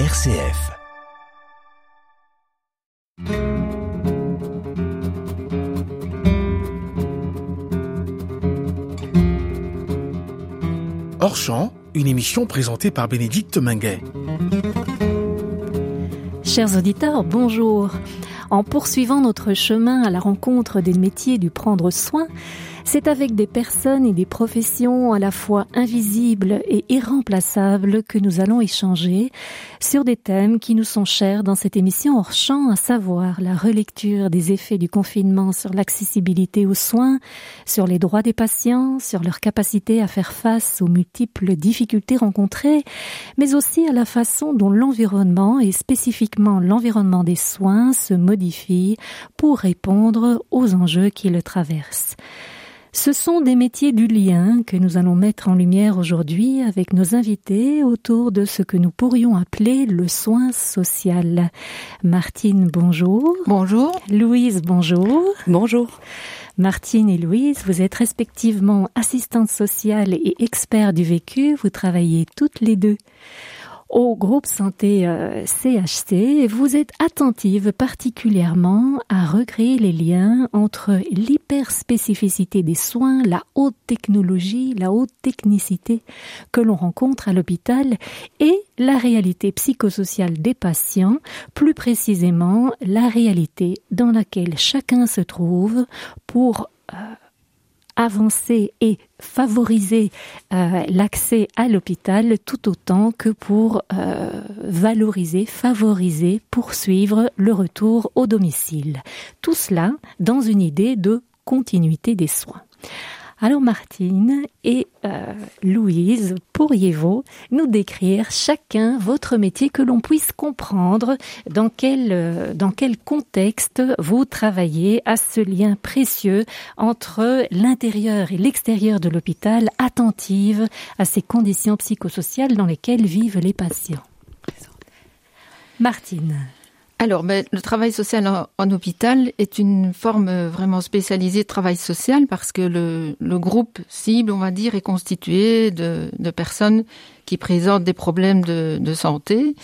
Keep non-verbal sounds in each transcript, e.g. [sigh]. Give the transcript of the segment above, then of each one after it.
RCF. Hors champ, une émission présentée par Bénédicte Minguet. Chers auditeurs, bonjour. En poursuivant notre chemin à la rencontre des métiers du prendre soin, c'est avec des personnes et des professions à la fois invisibles et irremplaçables que nous allons échanger sur des thèmes qui nous sont chers dans cette émission hors champ, à savoir la relecture des effets du confinement sur l'accessibilité aux soins, sur les droits des patients, sur leur capacité à faire face aux multiples difficultés rencontrées, mais aussi à la façon dont l'environnement et spécifiquement l'environnement des soins se modifie pour répondre aux enjeux qui le traversent. Ce sont des métiers du lien que nous allons mettre en lumière aujourd'hui avec nos invités autour de ce que nous pourrions appeler le soin social. Martine, bonjour. Bonjour. Louise, bonjour. Bonjour. Martine et Louise, vous êtes respectivement assistante sociale et expert du vécu. Vous travaillez toutes les deux au groupe santé CHC euh, vous êtes attentive particulièrement à recréer les liens entre l'hyperspécificité des soins, la haute technologie, la haute technicité que l'on rencontre à l'hôpital et la réalité psychosociale des patients, plus précisément la réalité dans laquelle chacun se trouve pour euh, avancer et favoriser euh, l'accès à l'hôpital tout autant que pour euh, valoriser, favoriser, poursuivre le retour au domicile. Tout cela dans une idée de continuité des soins. Alors Martine et euh, Louise, pourriez-vous nous décrire chacun votre métier que l'on puisse comprendre? Dans quel, euh, dans quel contexte vous travaillez à ce lien précieux entre l'intérieur et l'extérieur de l'hôpital, attentive à ces conditions psychosociales dans lesquelles vivent les patients? Martine. Alors, ben, le travail social en, hôpital est une forme vraiment spécialisée de travail social parce que le, groupe cible, on va dire, est constitué de, personnes qui présentent des problèmes de, santé.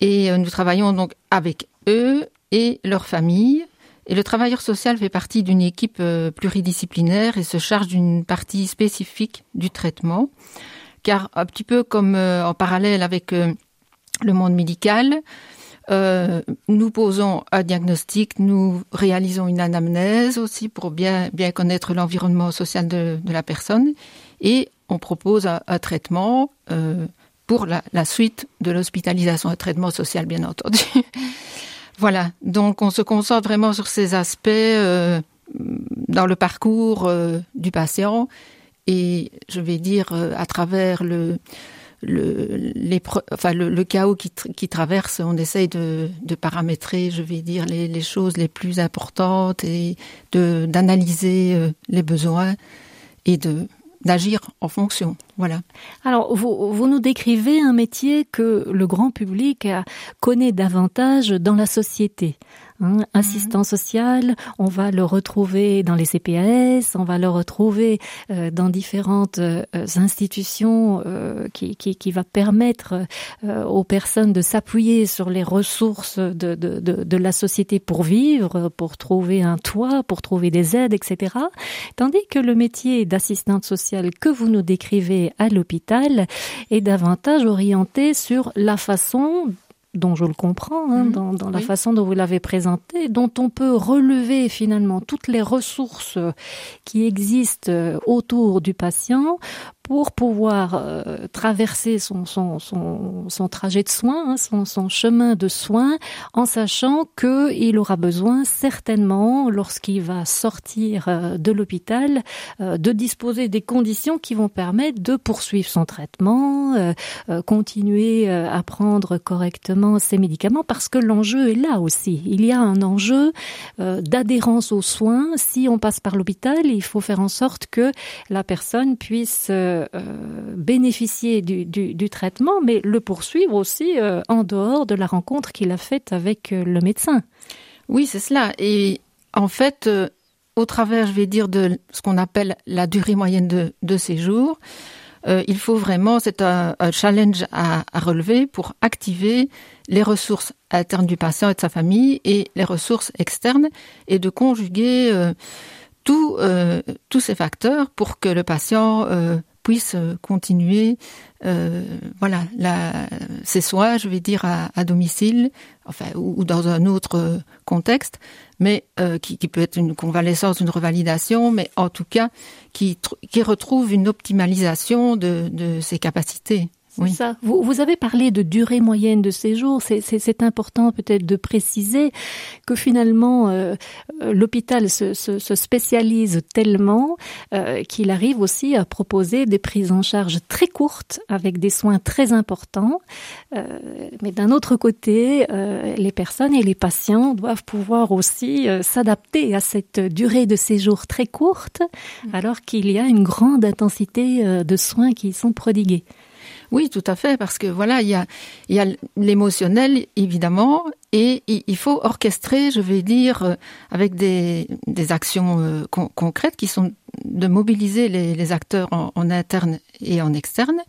Et euh, nous travaillons donc avec eux et leurs familles. Et le travailleur social fait partie d'une équipe euh, pluridisciplinaire et se charge d'une partie spécifique du traitement. Car un petit peu comme euh, en parallèle avec le monde médical, euh, nous posons un diagnostic, nous réalisons une anamnèse aussi pour bien, bien connaître l'environnement social de, de, la personne et on propose un, traitement euh, pour la, la, suite de l'hospitalisation, un traitement social bien entendu. [laughs] voilà, donc on se concentre vraiment sur ces aspects euh, dans le parcours euh, du patient et je vais dire euh, à travers le le, le, chaos qui, traverse, on essaye de, paramétrer, je vais dire, les, les, choses les plus importantes et d'analyser euh, les besoins et de d'agir en fonction. Voilà. Alors, vous, vous nous décrivez un métier que le grand public connaît davantage dans la société. Hein, assistant mhm. social, on va le retrouver dans les CPAS, on va le retrouver euh, dans différentes euh, institutions euh, qui, qui, qui, va permettre euh, aux personnes de s'appuyer sur les ressources de, de, de, de, la société pour vivre, pour trouver un toit, pour trouver des aides, etc. Tandis que le métier d'assistante sociale que vous nous décrivez à l'hôpital est davantage orienté sur la façon dont je le comprends, hein, mmh, dans, dans, la façon dont vous l'avez présenté, dont on peut relever finalement toutes les ressources qui existent euh, autour du patient pour pouvoir euh, traverser son, son, son, son, trajet de soins, hein, son, son, chemin de soins, en sachant qu'il aura besoin certainement, lorsqu'il va sortir euh, de l'hôpital, euh, de disposer des conditions qui vont permettre de poursuivre son traitement, euh, euh, continuer à prendre correctement ses médicaments, parce que l'enjeu est là aussi. Il y a un enjeu d'adhérence aux soins. Si on passe par l'hôpital, il faut faire en sorte que la personne puisse euh, bénéficier du, traitement, mais le poursuivre aussi euh, en dehors de la rencontre qu'il a faite avec euh, le médecin. Oui, c'est cela. Et en fait, au travers, je vais dire, de ce qu'on appelle la durée moyenne de, séjour, il faut vraiment, c'est un, challenge à, à, relever pour activer les ressources internes du patient et de sa famille et les ressources externes et de conjuguer tous tous ces facteurs pour que le patient puisse continuer euh, voilà ses soins, je vais dire à, domicile, enfin ou, dans un autre contexte, mais euh, qui, peut être une convalescence, une revalidation, mais en tout cas qui, qui retrouve une optimalisation de, de ses capacités. Oui. Ça. Vous, vous, avez parlé de durée moyenne de séjour. C'est important peut-être de préciser que finalement euh, euh, l'hôpital se, se, se, spécialise tellement euh, qu'il arrive aussi à proposer des prises en charge très courtes avec des soins très importants. Euh, mais d'un autre côté, euh, les personnes et les patients doivent pouvoir aussi euh, s'adapter à cette durée de séjour très courte, mmh. alors qu'il y a une grande intensité de soins qui sont prodigués. Oui, tout à fait, parce que voilà, il y a, il y a l'émotionnel, évidemment, et il faut orchestrer, je vais dire, euh, avec des, des actions euh, con concrètes qui sont de mobiliser les, les acteurs en, en, interne et en externe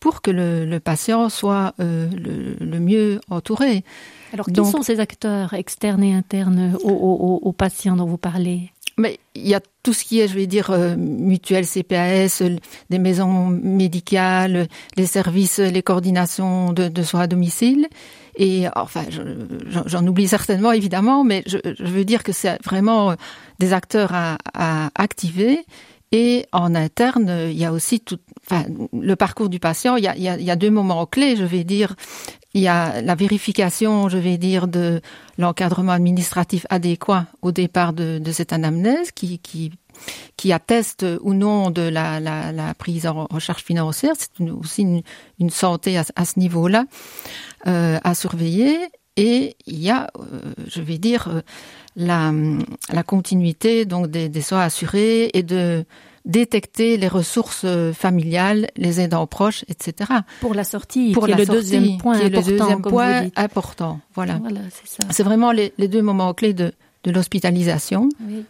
pour que le, le patient soit euh, le, le, mieux entouré. Alors, qui Donc, sont ces acteurs externes et internes aux, aux, aux patients dont vous parlez? Mais il y a tout ce qui est, je vais dire, euh, mutuelle CPAS, des maisons médicales, les services, les coordinations de, soins à domicile. Et enfin, j'en oublie certainement, évidemment, mais je, veux dire que c'est vraiment des acteurs à, activer. Et en interne, il y a aussi tout, enfin, le parcours du patient. Il y a, il y a deux moments clés, je vais dire. Il y a la vérification, je vais dire, de l'encadrement administratif adéquat au départ de, de cette anamnèse qui, qui, qui atteste ou non de la, la, la prise en, charge financière. C'est aussi une, une, santé à, à ce niveau-là euh, à surveiller. Et il y a, euh, je vais dire, euh, la, la continuité donc des, des soins assurés et de détecter les ressources euh, familiales, les aidants proches, etc. Pour la sortie, pour qui la est le sortie, deuxième point qui est important, le deuxième point important. Voilà, voilà c'est vraiment les, les, deux moments clés de, de l'hospitalisation. Oui.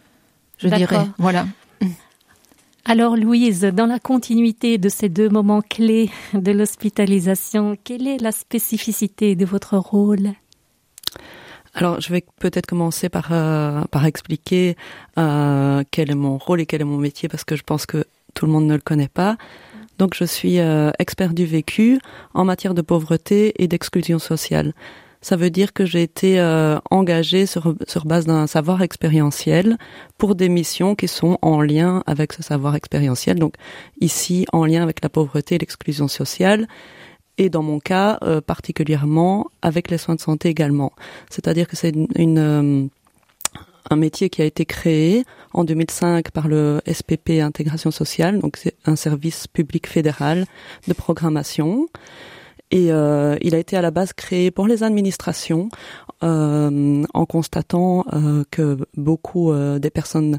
Je dirais, voilà. Alors Louise, dans la continuité de ces deux moments clés de l'hospitalisation, quelle est la spécificité de votre rôle? Alors, je vais peut-être commencer par, euh, par expliquer euh, quel est mon rôle et quel est mon métier, parce que je pense que tout le monde ne le connaît pas. Donc, je suis euh, expert du vécu en matière de pauvreté et d'exclusion sociale. Ça veut dire que j'ai été euh, engagée sur, sur base d'un savoir expérientiel pour des missions qui sont en lien avec ce savoir expérientiel. Donc, ici, en lien avec la pauvreté et l'exclusion sociale et dans mon cas euh, particulièrement avec les soins de santé également. C'est-à-dire que c'est une, une euh, un métier qui a été créé en 2005 par le SPP Intégration sociale, donc c'est un service public fédéral de programmation. Et euh, il a été à la base créé pour les administrations euh, en constatant euh, que beaucoup euh, des personnes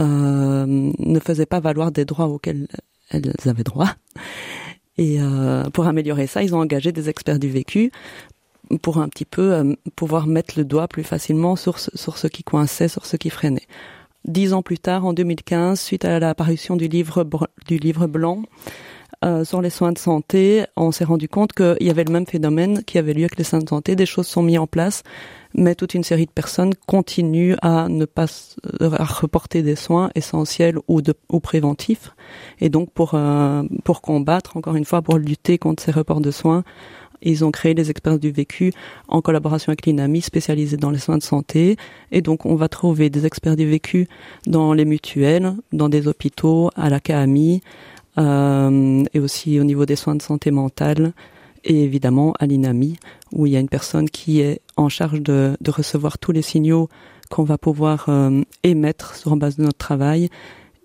euh, ne faisaient pas valoir des droits auxquels elles avaient droit. Et euh, pour améliorer ça, ils ont engagé des experts du vécu pour un petit peu euh, pouvoir mettre le doigt plus facilement sur ce, sur qui coinçait, sur ce qui freinait. Dix ans plus tard, en 2015, suite à l'apparition du livre du livre blanc euh, sur les soins de santé, on s'est rendu compte qu'il y avait le même phénomène qui avait lieu avec les soins de santé. Des choses sont mises en place, mais toute une série de personnes continuent à ne pas à reporter des soins essentiels ou, ou préventifs. Et donc pour euh, pour combattre, encore une fois, pour lutter contre ces reports de soins, ils ont créé les experts du vécu en collaboration avec l'INAMI spécialisés dans les soins de santé. Et donc, on va trouver des experts du vécu dans les mutuelles, dans des hôpitaux, à la CAMI, euh, et aussi au niveau des soins de santé mentale et évidemment à l'INAMI, où il y a une personne qui est en charge de, de recevoir tous les signaux qu'on va pouvoir euh, émettre sur base de notre travail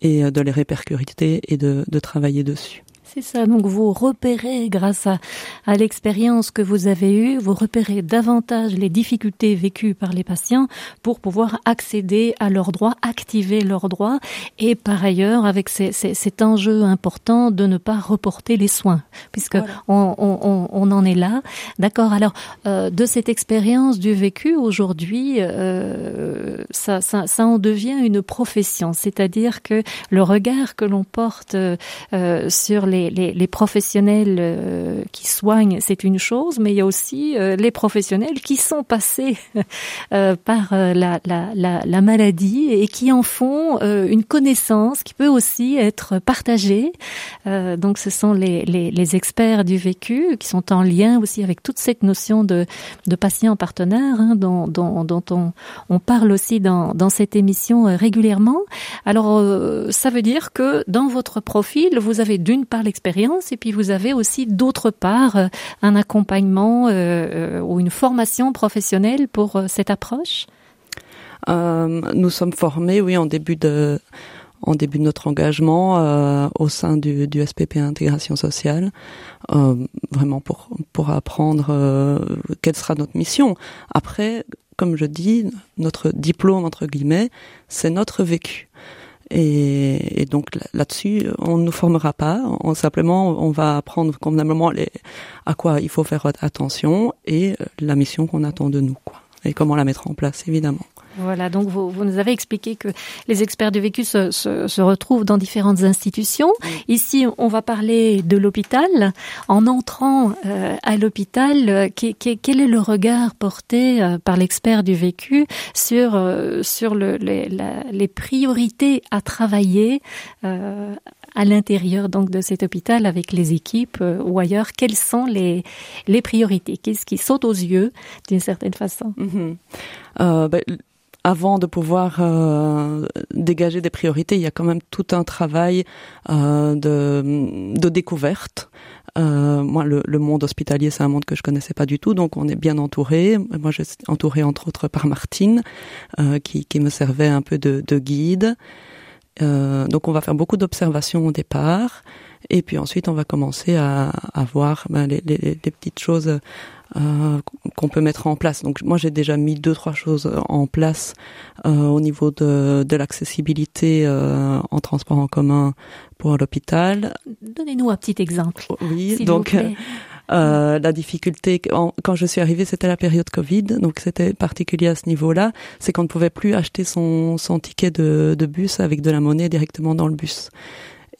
et euh, de les répercuter et de, de travailler dessus. C'est ça, donc vous repérez grâce à, à l'expérience que vous avez eue, vous repérez davantage les difficultés vécues par les patients pour pouvoir accéder à leurs droits, activer leurs droits et par ailleurs avec ces, ces, cet enjeu important de ne pas reporter les soins puisque voilà. on, on, on en est là. D'accord. Alors, euh, de cette expérience du vécu aujourd'hui, euh, ça, ça, ça en devient une profession. C'est-à-dire que le regard que l'on porte euh, sur les, les, les professionnels euh, qui soignent, c'est une chose, mais il y a aussi euh, les professionnels qui sont passés [laughs] par la, la, la, la, maladie et qui en font une connaissance qui peut aussi être partagée. donc, ce sont les, les, les experts du vécu qui sont en lien aussi avec toute cette notion de, de patient partenaire hein, dont, dont, dont on, on, parle aussi dans, dans cette émission euh, régulièrement. Alors, euh, ça veut dire que dans votre profil, vous avez d'une part l'expérience et puis vous avez aussi d'autre part euh, un accompagnement euh, ou une formation professionnelle pour cette approche? nous sommes formés, oui, en début de en début de notre engagement euh, au sein du, du, SPP Intégration Sociale, euh, vraiment pour pour apprendre euh, quelle sera notre mission. Après, comme je dis, notre diplôme entre guillemets, c'est notre vécu. Et, et donc là-dessus, on ne nous formera pas. On, simplement, on va apprendre convenablement les, à quoi il faut faire attention et la mission qu'on attend de nous, quoi. Et comment la mettre en place, évidemment. Voilà, donc vous, vous, nous avez expliqué que les experts du vécu se, se, se retrouvent dans différentes institutions. Ici, on va parler de l'hôpital. En entrant euh, à l'hôpital, euh, quel est le regard porté euh, par l'expert du vécu sur, euh, sur le, les, la, les, priorités à travailler euh, à l'intérieur donc de cet hôpital avec les équipes euh, ou ailleurs? Quelles sont les, les priorités? Qu'est-ce qui saute aux yeux d'une certaine façon? Mm -hmm. euh, bah, avant de pouvoir euh, dégager des priorités, il y a quand même tout un travail euh, de, de découverte. Euh, moi, le, le, monde hospitalier, c'est un monde que je connaissais pas du tout, donc on est bien entouré. Moi, je entre autres par Martine, euh, qui, qui me servait un peu de, de guide. Euh, donc, on va faire beaucoup d'observations au départ, et puis ensuite, on va commencer à, à voir ben, les, les, les petites choses euh, qu'on peut mettre en place. Donc moi j'ai déjà mis deux trois choses en place euh, au niveau de, de l'accessibilité euh, en transport en commun pour l'hôpital. Donnez-nous un petit exemple. Oui, donc euh, la difficulté en, quand je suis arrivée, c'était la période Covid, donc c'était particulier à ce niveau-là, c'est qu'on ne pouvait plus acheter son, son ticket de, de bus avec de la monnaie directement dans le bus.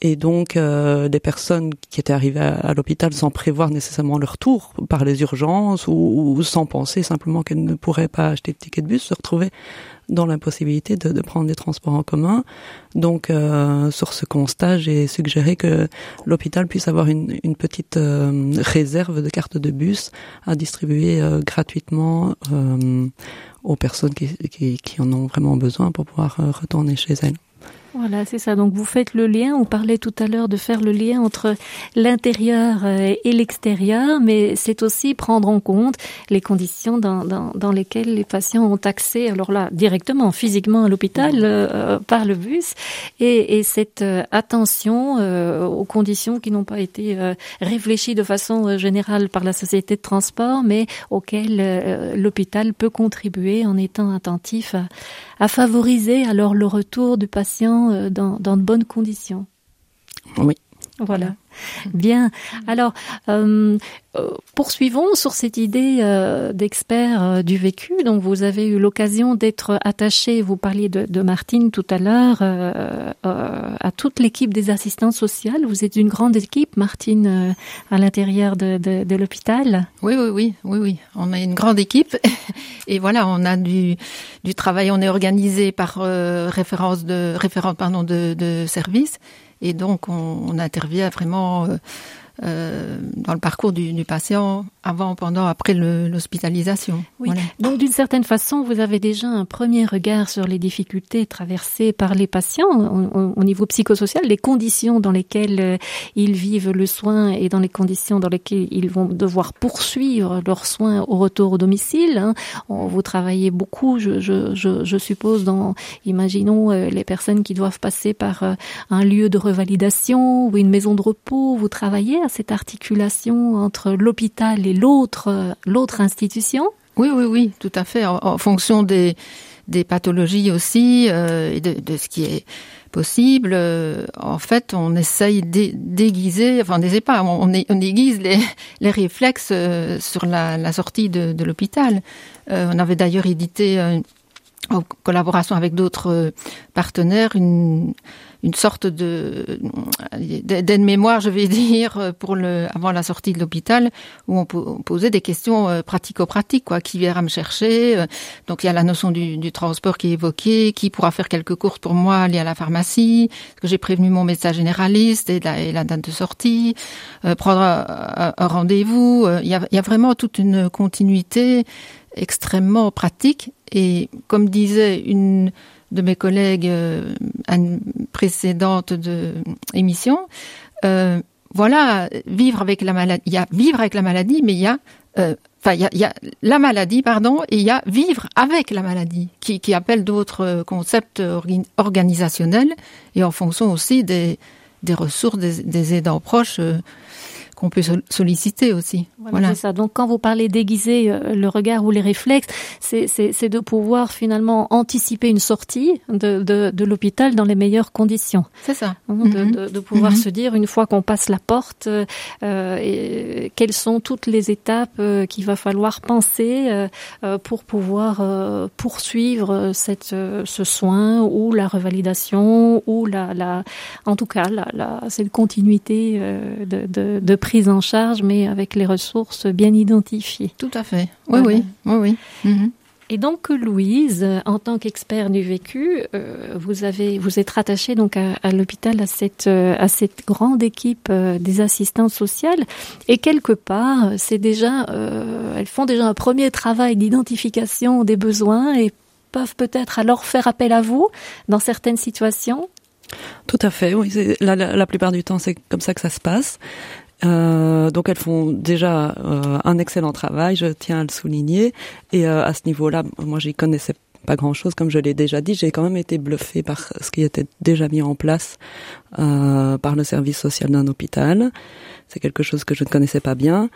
Et donc, euh, des personnes qui étaient arrivées à, à l'hôpital sans prévoir nécessairement leur tour par les urgences ou, ou sans penser simplement qu'elles ne pourraient pas acheter de ticket de bus se retrouvaient dans l'impossibilité de, de, prendre des transports en commun. Donc, euh, sur ce constat, j'ai suggéré que l'hôpital puisse avoir une, une petite euh, réserve de cartes de bus à distribuer euh, gratuitement euh, aux personnes qui, qui, qui, en ont vraiment besoin pour pouvoir euh, retourner chez elles. Voilà, c'est ça. Donc vous faites le lien, on parlait tout à l'heure de faire le lien entre l'intérieur euh, et l'extérieur, mais c'est aussi prendre en compte les conditions dans, dans, dans, lesquelles les patients ont accès, alors là, directement, physiquement à l'hôpital, euh, par le bus, et, et cette euh, attention euh, aux conditions qui n'ont pas été euh, réfléchies de façon générale par la société de transport, mais auxquelles l'hôpital peut contribuer en étant attentif à, à favoriser. Alors le retour du patient dans, dans de bonnes conditions. Oui. Voilà. [laughs] Bien. Alors, euh, poursuivons sur cette idée euh, d'expert euh, du vécu. Donc, vous avez eu l'occasion d'être attaché, vous parliez de, Martine tout à l'heure, euh, euh, à toute l'équipe des assistantes sociales. Vous êtes une grande équipe, Martine, euh, à l'intérieur de, l'hôpital. Oui, oui, oui, oui, oui. On a une grande équipe. [laughs] Et voilà, on a du, travail. On est organisé par référence de référence pardon de, service. Et donc, on, intervient vraiment euh, euh, dans le parcours du, du, patient avant, pendant, après l'hospitalisation. Oui. Voilà. Donc d'une certaine façon, vous avez déjà un premier regard sur les difficultés traversées par les patients au, au niveau psychosocial, les conditions dans lesquelles euh, ils vivent le soin et dans les conditions dans lesquelles ils vont devoir poursuivre leurs soins au retour au domicile. Hein. Vous travaillez beaucoup, je, je, je, je suppose, dans, imaginons, euh, les personnes qui doivent passer par euh, un lieu de revalidation ou une maison de repos. Vous travaillez à cette articulation entre l'hôpital et l'autre l'autre institution Oui, oui, oui, tout à fait. En, fonction des des pathologies aussi et de, ce qui est possible. en fait, on essaye d'aiguiser, enfin, on n'essaie pas, on, on, aiguise les, [laughs] les réflexes sur la, la sortie de, de l'hôpital. on avait d'ailleurs édité en collaboration avec d'autres partenaires une une sorte de d'aide-mémoire, je vais [laughs] dire, pour le avant la sortie de l'hôpital, où on, posait des questions euh, pratico-pratiques, quoi. Qui viendra me chercher euh, Donc il y a la notion du, du, transport qui est évoquée. Qui pourra faire quelques courses pour moi aller à la pharmacie que j'ai prévenu mon médecin généraliste et la, date de sortie euh, Prendre un, rendez-vous. Il y a vraiment toute une continuité extrêmement pratique. Et comme disait une de mes collègues euh, à une précédente de. Euh, voilà, vivre avec la maladie. Il y a vivre avec la maladie, mais il y a euh, il y a, la maladie, pardon, et il y a vivre avec la maladie, qui, appelle d'autres concepts organisationnels et en fonction aussi des, ressources des, des aidants proches qu'on peut solliciter aussi. Voilà, C'est ça. Donc quand vous parlez d'aiguiser euh, le regard ou les réflexes, c'est de pouvoir finalement anticiper une sortie de, de, de l'hôpital dans les meilleures conditions. C'est ça. Hein, de, mm-hmm. de, de, pouvoir mm-hmm. se dire une fois qu'on passe la porte, euh, et, quelles sont toutes les étapes euh, qu'il va falloir penser euh, pour pouvoir euh, poursuivre cette, ce soin ou la revalidation ou la, la en tout cas la, la cette continuité de, de, de prise en charge, mais avec les ressources bien identifiées. Tout à fait. Oui, oui, oui, oui. Mhm. Et donc Louise, en tant qu'expert du vécu, euh, vous avez vous êtes rattachée donc à, à l'hôpital à cette euh, à cette grande équipe euh, des assistantes sociales et quelque part c'est déjà euh, elles font déjà un premier travail d'identification des besoins et peuvent peut-être alors faire appel à vous dans certaines situations? Tout à fait, oui. La, la, la plupart du temps, c'est comme ça que ça se passe. Euh, donc elles font déjà euh, un excellent travail, je tiens à le souligner. Et euh, à ce niveau-là, moi j'y connaissais pas grand-chose, comme je l'ai déjà dit. J'ai quand même été bluffée par ce qui était déjà mis en place euh, par le service social d'un hôpital. C'est quelque chose que je ne connaissais pas bien.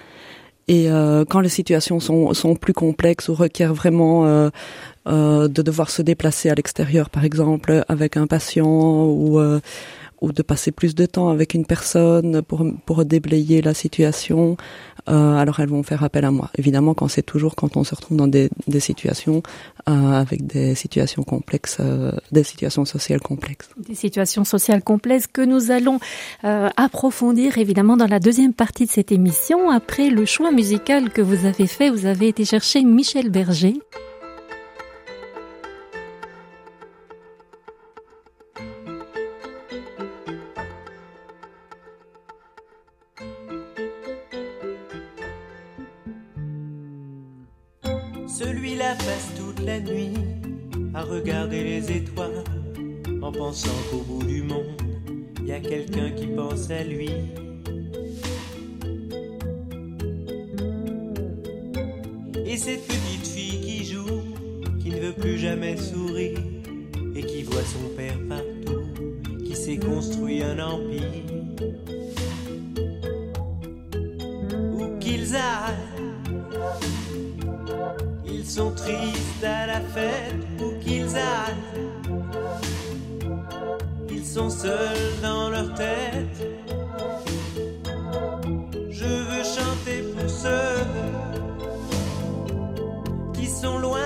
Et euh, quand les situations sont, sont, plus complexes ou requièrent vraiment euh, euh, de devoir se déplacer à l'extérieur, par exemple, avec un patient ou ou de passer plus de temps avec une personne pour, pour déblayer la situation, euh, alors elles vont faire appel à moi. Évidemment, quand c'est toujours quand on se retrouve dans des, des situations euh, avec des situations complexes, euh, des situations sociales complexes. Des situations sociales complexes que nous allons approfondir évidemment dans la deuxième partie de cette émission. Après le choix musical que vous avez fait, vous avez été chercher Michel Berger. Celui-là passe toute la nuit à regarder les étoiles en pensant qu'au bout du monde, il y a quelqu'un qui pense à lui. Et cette petite fille qui joue, qui ne veut plus jamais sourire et qui voit son père partout, qui s'est construit un empire. Où qu'ils aillent sont tristes à la fête où qu'ils aillent. Ils sont seuls dans leur tête. Je veux chanter pour ceux qui sont loin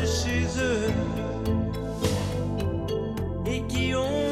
de chez eux et qui ont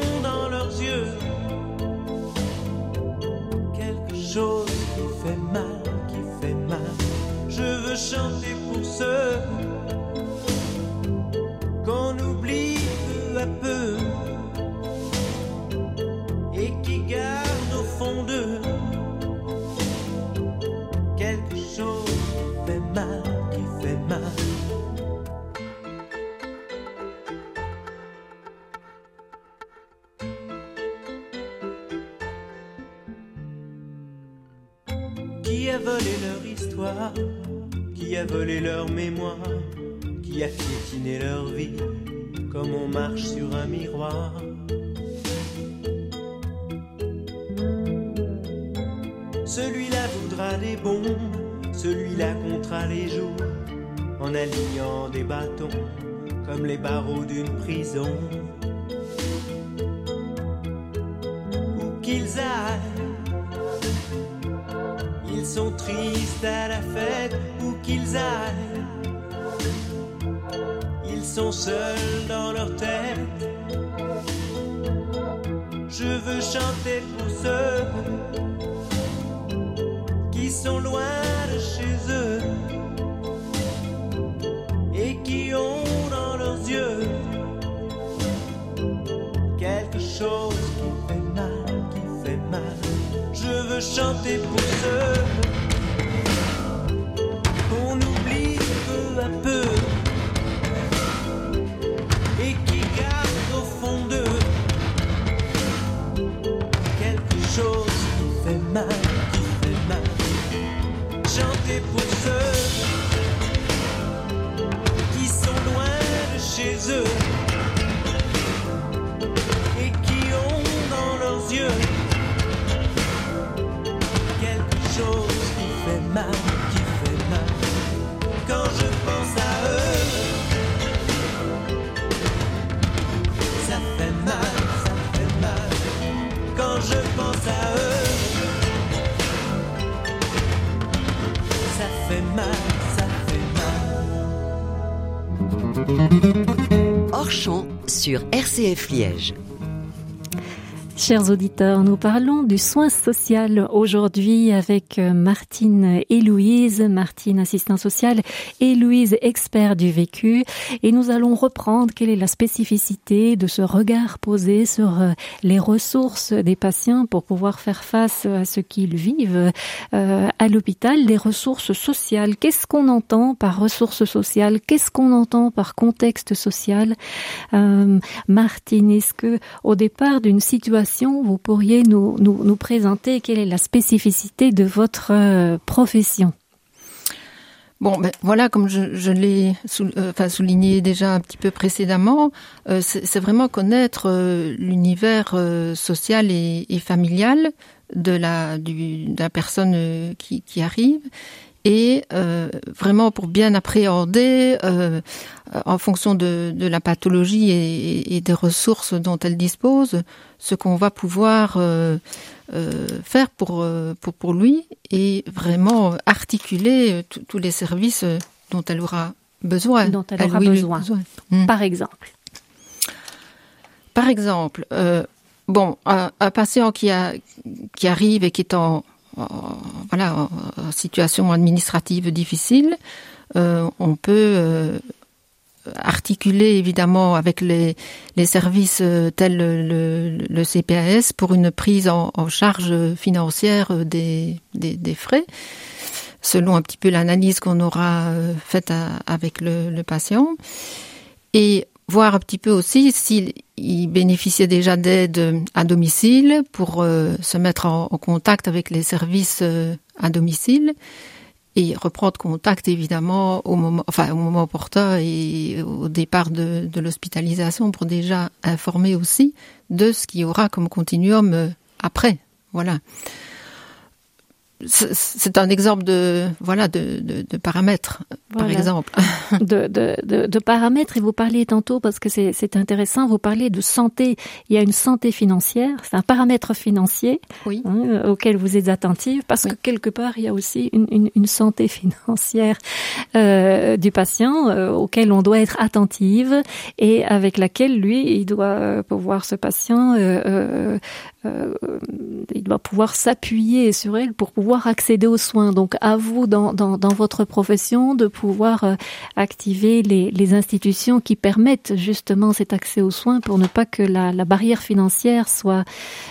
ceux qui sont loin de chez eux Hors champ sur RCF Liège. Chers auditeurs, nous parlons du soin social aujourd'hui avec euh, Martine et Louise, Martine assistant social et Louise expert du vécu. Et nous allons reprendre quelle est la spécificité de ce regard posé sur euh, les ressources des patients pour pouvoir faire face à ce qu'ils vivent euh, à l'hôpital, les ressources sociales. Qu'est-ce qu'on entend par ressources sociales? Qu'est-ce qu'on entend par contexte social? Martine, est-ce que au départ d'une situation vous pourriez nous, nous, présenter quelle est la spécificité de votre euh, profession. Bon, ben voilà, comme je, l'ai euh, enfin, souligné déjà un petit peu précédemment, euh, c'est vraiment connaître l'univers social et, familial de la, personne qui arrive et euh, vraiment pour bien appréhender euh, en fonction de, de la pathologie et, et, des ressources dont elle dispose ce qu'on va pouvoir euh, euh, faire pour, pour, pour lui et vraiment articuler tous les services dont elle aura besoin. Dont elle, elle aura besoin. besoin. Mmh. Par exemple. Par exemple, euh, bon, un, un, patient qui, a, qui arrive et qui est en voilà, en, en, situation administrative difficile, euh, on peut euh, articuler évidemment avec les, les services tels le, le, CPAS pour une prise en, en charge financière des, des, des, frais, selon un petit peu l'analyse qu'on aura faite à, avec le, le, patient. Et voir un petit peu aussi s'il bénéficiait déjà d'aide à domicile pour euh, se mettre en, en, contact avec les services euh, à domicile et reprendre contact évidemment au moment, enfin au moment opportun et au départ de, de l'hospitalisation pour déjà informer aussi de ce qu'il y aura comme continuum euh, après. Voilà c'est un exemple de voilà de, de, de paramètres voilà. par exemple [laughs] de, de, de, paramètres et vous parliez tantôt parce que c'est intéressant vous parlez de santé il y a une santé financière c'est un paramètre financier oui. hein, auquel vous êtes attentive parce oui. que quelque part il y a aussi une, une, une santé [laughs] financière euh, du patient euh, auquel on doit être attentive et avec laquelle lui il doit pouvoir ce patient euh, il doit pouvoir s'appuyer sur elle pour pouvoir accéder aux soins. Donc à vous dans, dans, dans votre profession de pouvoir euh, activer les, les, institutions qui permettent justement cet accès aux soins pour ne pas que la, la barrière financière soit,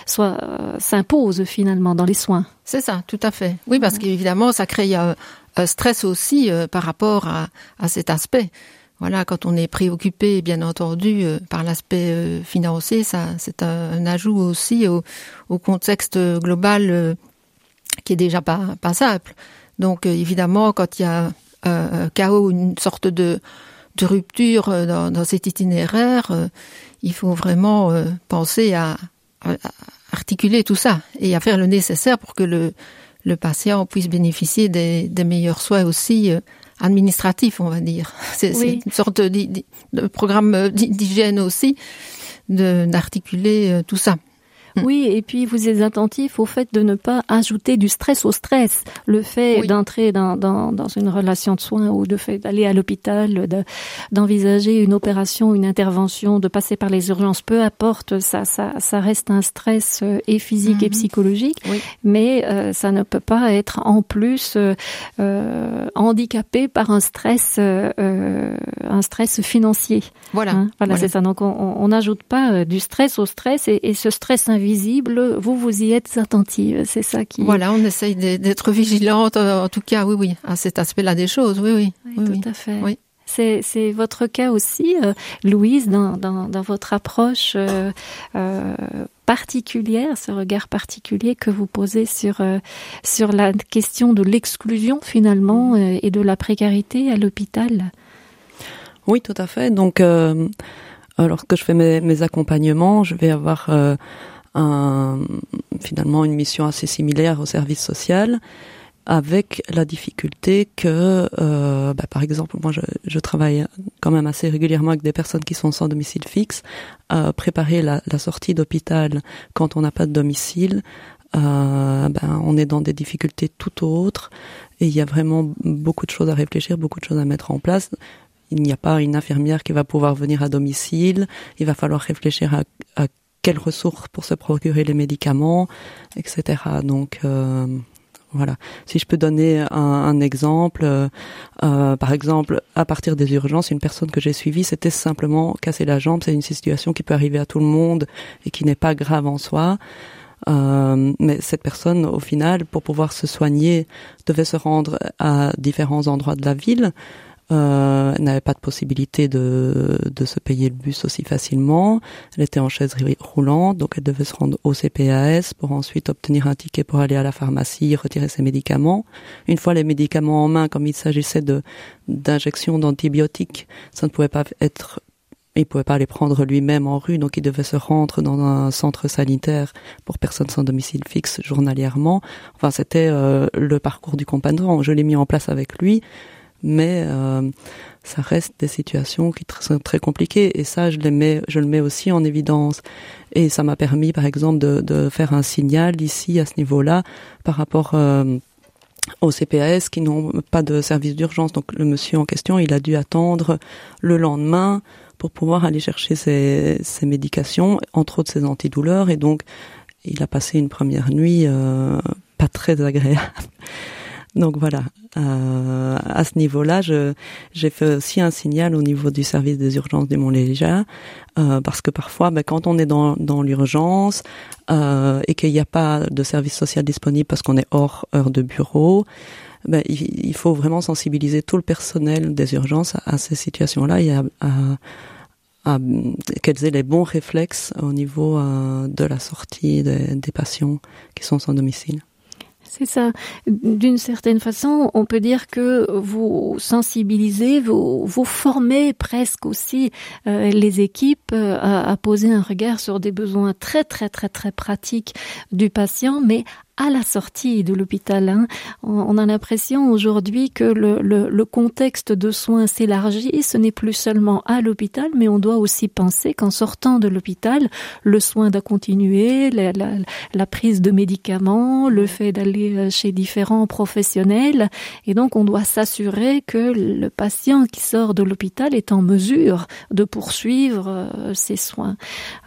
soit euh, s'impose finalement dans les soins. C'est ça, tout à fait. Oui, parce qu'évidemment, ça crée euh, un stress aussi euh, par rapport à, à cet aspect voilà, quand on est préoccupé, bien entendu, euh, par l'aspect euh, financier, ça, c'est un, ajout aussi au, au contexte global euh, qui est déjà pas, pas simple. Donc, évidemment, quand il y a un chaos, une sorte de, de rupture dans, dans cet itinéraire, il faut vraiment penser à, à, articuler tout ça et à faire le nécessaire pour que le, le patient puisse bénéficier des, des meilleurs soins aussi administratif, on va dire. [laughs] C'est une sorte de programme d'hygiène aussi, d'articuler tout ça. Mm. Oui, et puis vous êtes attentif au fait de ne pas ajouter du stress au stress. Le fait d'entrer dans, dans, dans, une relation de soins ou de fait d'aller à l'hôpital, d'envisager une opération, une intervention, de passer par les urgences, peu importe, ça, ça, ça reste un stress euh, et physique et mm-hmm. psychologique, mais euh, ça ne peut pas être en plus euh, euh handicapé par un stress, euh, un stress financier. Voilà, hein, voilà, c'est ça. Donc on n'ajoute pas du stress au stress et, et ce stress invisible visible, vous vous y êtes attentive. C'est ça qui. Voilà, on essaye d'être vigilante, en tout cas, oui, oui, à cet aspect-là des choses, oui, oui. oui, tout à fait. Oui. C'est votre cas aussi, euh, Louise, dans, dans, dans, votre approche euh, euh, particulière, ce regard particulier que vous posez sur, euh, sur la question de l'exclusion finalement et de la précarité à l'hôpital. Oui, tout à fait. Donc, lorsque je fais mes, mes, accompagnements, je vais avoir un, finalement une mission assez similaire au service social, avec la difficulté que, euh, bah, par exemple, moi je, je, travaille quand même assez régulièrement avec des personnes qui sont sans domicile fixe, euh, préparer la, la sortie d'hôpital quand on n'a pas de domicile, euh, ben, on est dans des difficultés tout autres et il y a vraiment beaucoup de choses à réfléchir, beaucoup de choses à mettre en place. Il n'y a pas une infirmière qui va pouvoir venir à domicile. Il va falloir réfléchir à, à quelles ressources pour se procurer les médicaments, etc. Donc euh, voilà. Si je peux donner un, un exemple, euh, euh, par exemple, à partir des urgences, une personne que j'ai suivie, c'était simplement casser la jambe. C'est une situation qui peut arriver à tout le monde et qui n'est pas grave en soi. Euh, mais cette personne, au final, pour pouvoir se soigner, devait se rendre à différents endroits de la ville euh, n'avait pas de possibilité de, de se payer le bus aussi facilement. Elle était en chaise roulante, donc elle devait se rendre au CPAS pour ensuite obtenir un ticket pour aller à la pharmacie, retirer ses médicaments. Une fois les médicaments en main, comme il s'agissait de d'injections d'antibiotiques, ça ne pouvait pas être il pouvait pas les prendre lui-même en rue, donc il devait se rendre dans un centre sanitaire pour personnes sans domicile fixe journalièrement. Enfin, c'était euh, le parcours du compagnon. Je l'ai mis en place avec lui mais euh, ça reste des situations qui sont très compliquées et ça je le mets je le mets aussi en évidence. Et ça m'a permis par exemple de, de, faire un signal ici à ce niveau-là par rapport euh, aux CPAS qui n'ont pas de service d'urgence. Donc le monsieur en question il a dû attendre le lendemain pour pouvoir aller chercher ses, ses médications entre autres ses antidouleurs. Et donc il a passé une première nuit euh, pas très agréable donc voilà, euh, à ce niveau-là, j'ai fait aussi un signal au niveau du service des urgences du Mont-Léger, euh, parce que parfois, ben, quand on est dans, l'urgence euh, et qu'il n'y a pas de service social disponible parce qu'on est hors heure de bureau, ben, il, faut vraiment sensibiliser tout le personnel des urgences à, ces situations-là et à, à, qu'elles aient les bons réflexes au niveau euh, de la sortie des patients qui sont sans domicile. C'est ça. D'une certaine façon, on peut dire que vous sensibilisez, vous, vous formez presque aussi euh, les équipes euh, à, à, poser un regard sur des besoins très très très très pratiques du patient, mais à la sortie de l'hôpital. Hein. On a l'impression aujourd'hui que le, le, le, contexte de soins s'élargit. Ce n'est plus seulement à l'hôpital, mais on doit aussi penser qu'en sortant de l'hôpital, le soin doit continuer, la, la, la, prise de médicaments, le fait d'aller euh, chez différents professionnels. Et donc, on doit s'assurer que le patient qui sort de l'hôpital est en mesure de poursuivre euh, ses soins.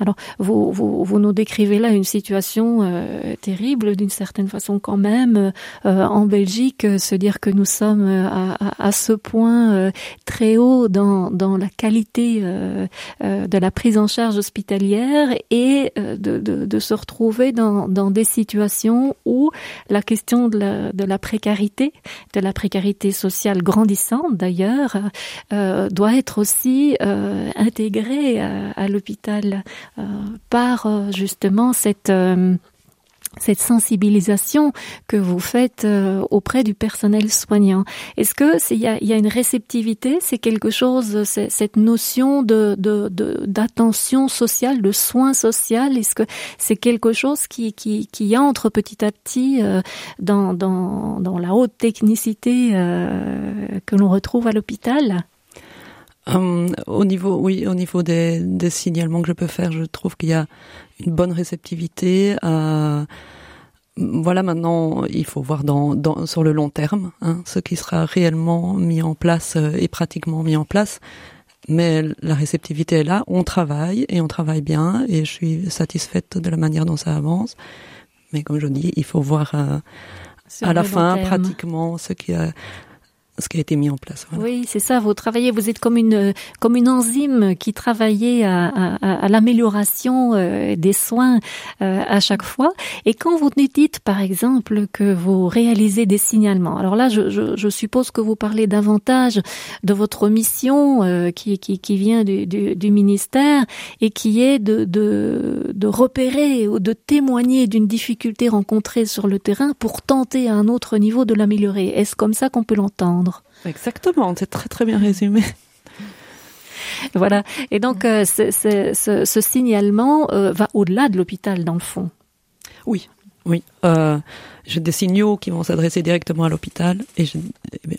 Alors, vous, vous, vous nous décrivez là une situation euh, terrible d'une certaine façon quand même euh, en Belgique euh, se dire que nous sommes euh, à, à, à ce point très haut dans, dans la qualité de la prise en charge hospitalière et de, de, de se retrouver dans, dans des situations où la question de la, de la précarité, de la précarité sociale grandissante d'ailleurs, euh, doit être aussi euh, intégrée à, à l'hôpital euh, par justement cette cette sensibilisation que vous faites euh, auprès du personnel soignant. Est-ce que il y a, une réceptivité? C'est quelque chose, cette notion de d'attention sociale, de soin social? Est-ce que c'est quelque chose qui, qui, entre petit à petit euh, dans, dans, la haute technicité euh, que l'on retrouve à l'hôpital? Au niveau, oui, au niveau des, signalements que je peux faire, je trouve qu'il y a une bonne réceptivité. Euh, voilà, maintenant, il faut voir dans, dans, sur le long terme hein, ce qui sera réellement mis en place euh, et pratiquement mis en place. Mais la réceptivité est là, on travaille et on travaille bien et je suis satisfaite de la manière dont ça avance. Mais comme je dis, il faut voir euh, à la fin pratiquement ce qui a ce qui a été mis en place. Oui, c'est ça. Vous travaillez, vous êtes comme une comme une enzyme qui travaillait à, à, à l'amélioration euh, des soins euh, à chaque fois. Et quand vous dites, par exemple, que vous réalisez des signalements, alors là, je, je, je suppose que vous parlez davantage de votre mission euh, qui, qui, qui vient du, du, du, ministère et qui est de, de, de repérer ou de témoigner d'une difficulté rencontrée sur le terrain pour tenter à un autre niveau de l'améliorer. Est-ce comme ça qu'on peut l'entendre? Exactement, c'est très très bien résumé. Voilà. Et donc, euh, ce, signalement euh, va au-delà de l'hôpital, dans le fond. Oui, oui. Euh, j'ai des signaux qui vont s'adresser directement à l'hôpital et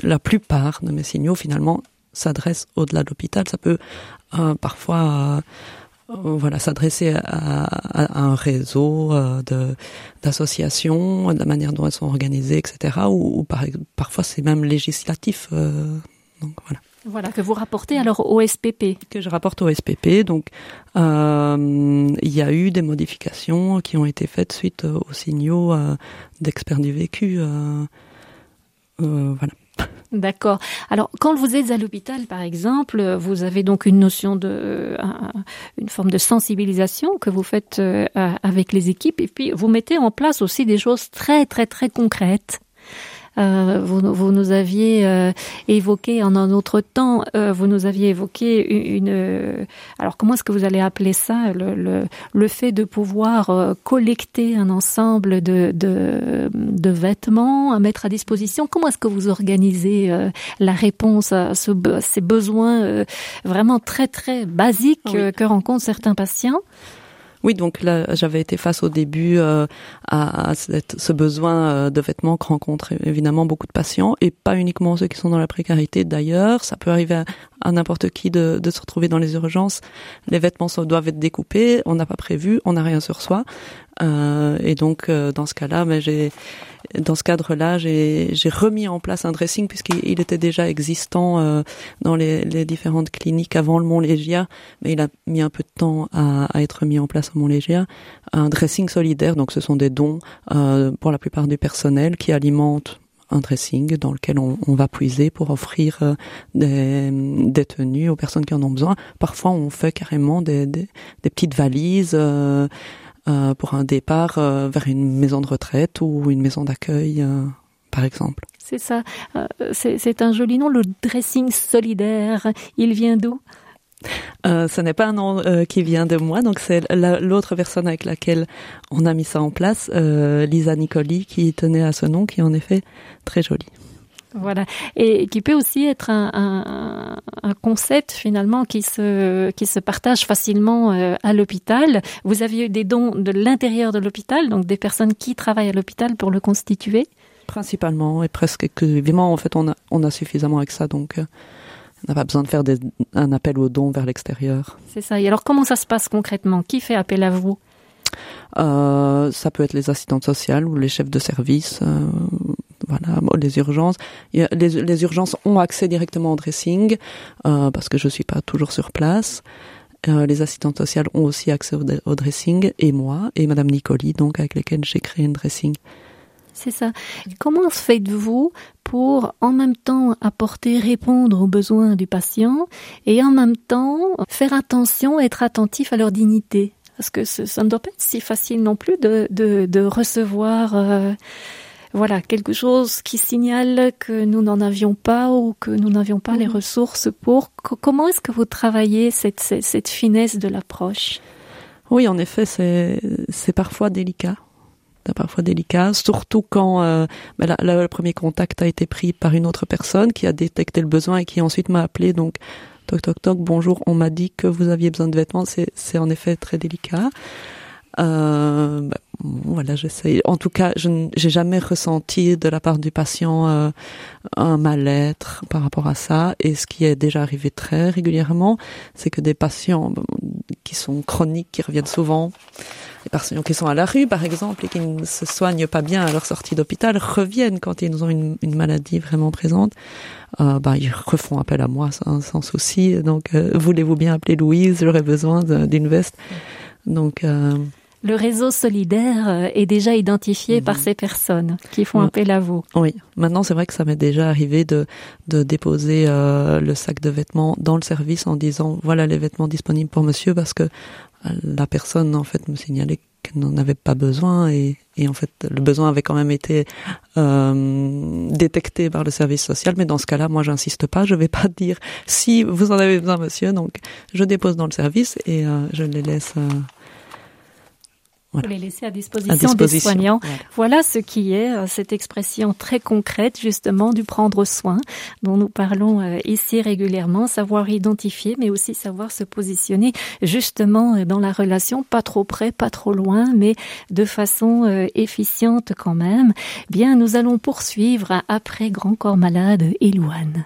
la plupart de mes signaux, finalement, s'adressent au-delà de l'hôpital. Ça peut parfois voilà s'adresser à, un réseau euh, de d'associations, de la manière dont elles sont organisées, etc. Ou, par, parfois c'est même législatif. Euh, donc voilà. Voilà que vous rapportez alors au SPP. Que je rapporte au SPP. Donc euh, il y a eu des modifications qui ont été faites suite aux signaux d'experts du vécu. voilà. D'accord. Alors, quand vous êtes à l'hôpital, par exemple, vous avez donc une notion de, euh, une forme de sensibilisation que vous faites euh, avec les équipes, et puis vous mettez en place aussi des choses très, très, très concrètes. Euh, vous, vous, nous aviez euh, évoqué en un autre temps, euh, vous nous aviez évoqué une, alors comment est-ce que vous allez appeler ça, le, le, le fait de pouvoir collecter un ensemble de, de, de, vêtements à mettre à disposition? Comment est-ce que vous organisez la réponse à ce, ces besoins vraiment très très basiques que rencontrent certains patients? Oui, donc là, j'avais été face au début euh, à, ce besoin euh, de vêtements que rencontrent évidemment beaucoup de patients, et pas uniquement ceux qui sont dans la précarité. D'ailleurs, ça peut arriver à, n'importe qui de, de, se retrouver dans les urgences. Les vêtements doivent être découpés, on n'a pas prévu, on n'a rien sur soi. Euh, et donc, euh, dans ce cas-là, ben, j'ai, dans ce cadre-là, j'ai, remis en place un dressing puisqu'il était déjà existant euh, dans les, les, différentes cliniques avant le Mont-Légia, mais il a mis un peu de temps à, à être mis en place au Mont-Légia. Un dressing solidaire, donc ce sont des dons pour la plupart du personnel qui alimentent un dressing dans lequel on, on va puiser pour offrir des, des, tenues aux personnes qui en ont besoin. Parfois, on fait carrément des, des, des petites valises. Euh, pour un départ euh, vers une maison de retraite ou une maison d'accueil, euh, par exemple. C'est ça. c'est un joli nom, le dressing solidaire. Il vient d'où? Euh, ce n'est pas un nom qui vient de moi, donc c'est l'autre personne avec laquelle on a mis ça en place, Lisa Nicoli, qui tenait à ce nom, qui est en effet très joli. Voilà, et qui peut aussi être un, un, un, concept finalement qui se qui se partage facilement euh, à l'hôpital. Vous aviez eu des dons de l'intérieur de l'hôpital, donc des personnes qui travaillent à l'hôpital pour le constituer? Principalement et presque évidemment en fait on a on a suffisamment avec ça donc. Euh, on n'a pas besoin de faire des, un appel aux dons vers l'extérieur. C'est ça. Et alors, comment ça se passe concrètement? Qui fait appel à vous? Euh, Ça peut être les assistantes sociales ou les chefs de service. Euh, voilà, les urgences. Les, les, urgences ont accès directement au dressing euh, parce que je suis pas toujours sur place. Euh, les assistantes sociales ont aussi accès au, dressing et moi et Madame Nicoli, donc avec lesquelles j'ai créé un dressing. C'est ça. Comment faites-vous pour en même temps apporter, répondre aux besoins du patient et en même temps faire attention, être attentif à leur dignité? Parce que ça ne doit pas être si facile non plus de, de, de recevoir. Euh, voilà, quelque chose qui signale que nous n'en avions pas ou que nous n'avions pas les mhm. ressources pour. Comment est-ce que vous travaillez cette, cette, finesse de l'approche? Oui, en effet, c'est parfois délicat parfois délicat, surtout quand euh, ben le premier contact a été pris par une autre personne qui a détecté le besoin et qui ensuite m'a appelé. Donc, toc toc toc, bonjour, on m'a dit que vous aviez besoin de vêtements. C'est en effet très délicat. Euh, ben, voilà, j'essaye. En tout cas, je n'ai jamais ressenti de la part du patient euh, un mal-être par rapport à ça. Et ce qui est déjà arrivé très régulièrement, c'est que des patients qui sont chroniques, qui reviennent souvent, les patients qui sont à la rue, par exemple, et qui ne se soignent pas bien à leur sortie d'hôpital, reviennent quand ils ont une, une maladie vraiment présente. Euh, bah, ils refont appel à moi sans, sans souci. Donc, euh, voulez-vous bien appeler Louise? J'aurais besoin d'une veste. Donc, euh, le réseau solidaire euh, est déjà identifié par mhm. ces personnes qui font appel à vous. Oui, maintenant c'est vrai que ça m'est déjà arrivé de, de déposer euh, le sac de vêtements dans le service en disant voilà les vêtements disponibles pour monsieur parce que euh, la personne en fait me signalait qu'elle n'en avait pas besoin et, et, en fait le besoin avait quand même été euh, détecté par le service social. Mais dans ce cas-là moi j'insiste pas. Je vais pas [laughs] dire si vous en avez besoin monsieur. Donc je dépose dans le service et je les laisse voilà. les laisser à disposition, des soignants. Voilà. ce qui est euh, cette expression très concrète justement du prendre soin dont nous parlons euh, ici régulièrement, savoir identifier mais aussi savoir se positionner justement euh, dans la relation, pas trop près, pas trop loin, mais de façon efficiente quand même. Bien, nous allons poursuivre après Grand Corps Malade et Louane.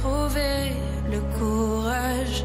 trouver le courage.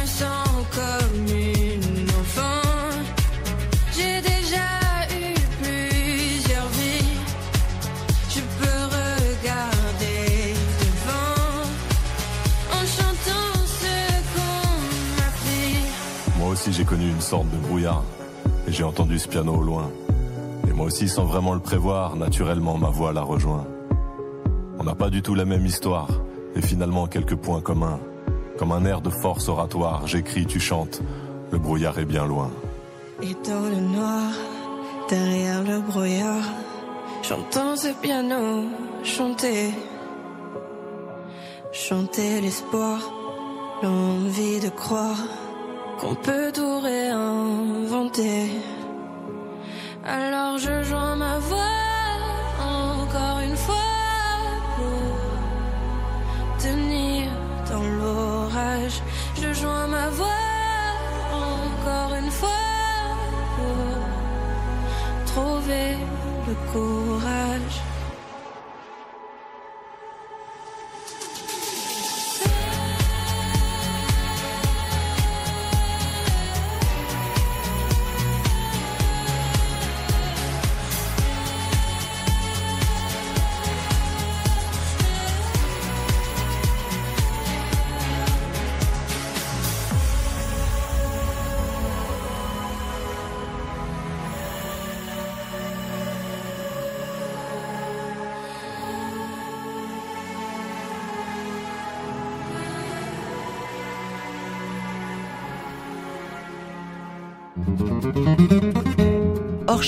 Moi aussi j'ai connu une sorte de brouillard et j'ai entendu ce piano au loin. Et moi aussi sans vraiment le prévoir, naturellement ma voix la rejoint. On n'a pas du tout la même histoire et finalement quelques points communs. Comme un air de force oratoire, j'écris, tu chantes, le brouillard est bien loin. Et dans le noir, derrière le brouillard, j'entends ce piano chanter. Chanter l'espoir, l'envie de croire qu'on peut tout réinventer. Alors je joins ma voix encore une fois Je joins ma voix encore une fois pour trouver le courage. Hors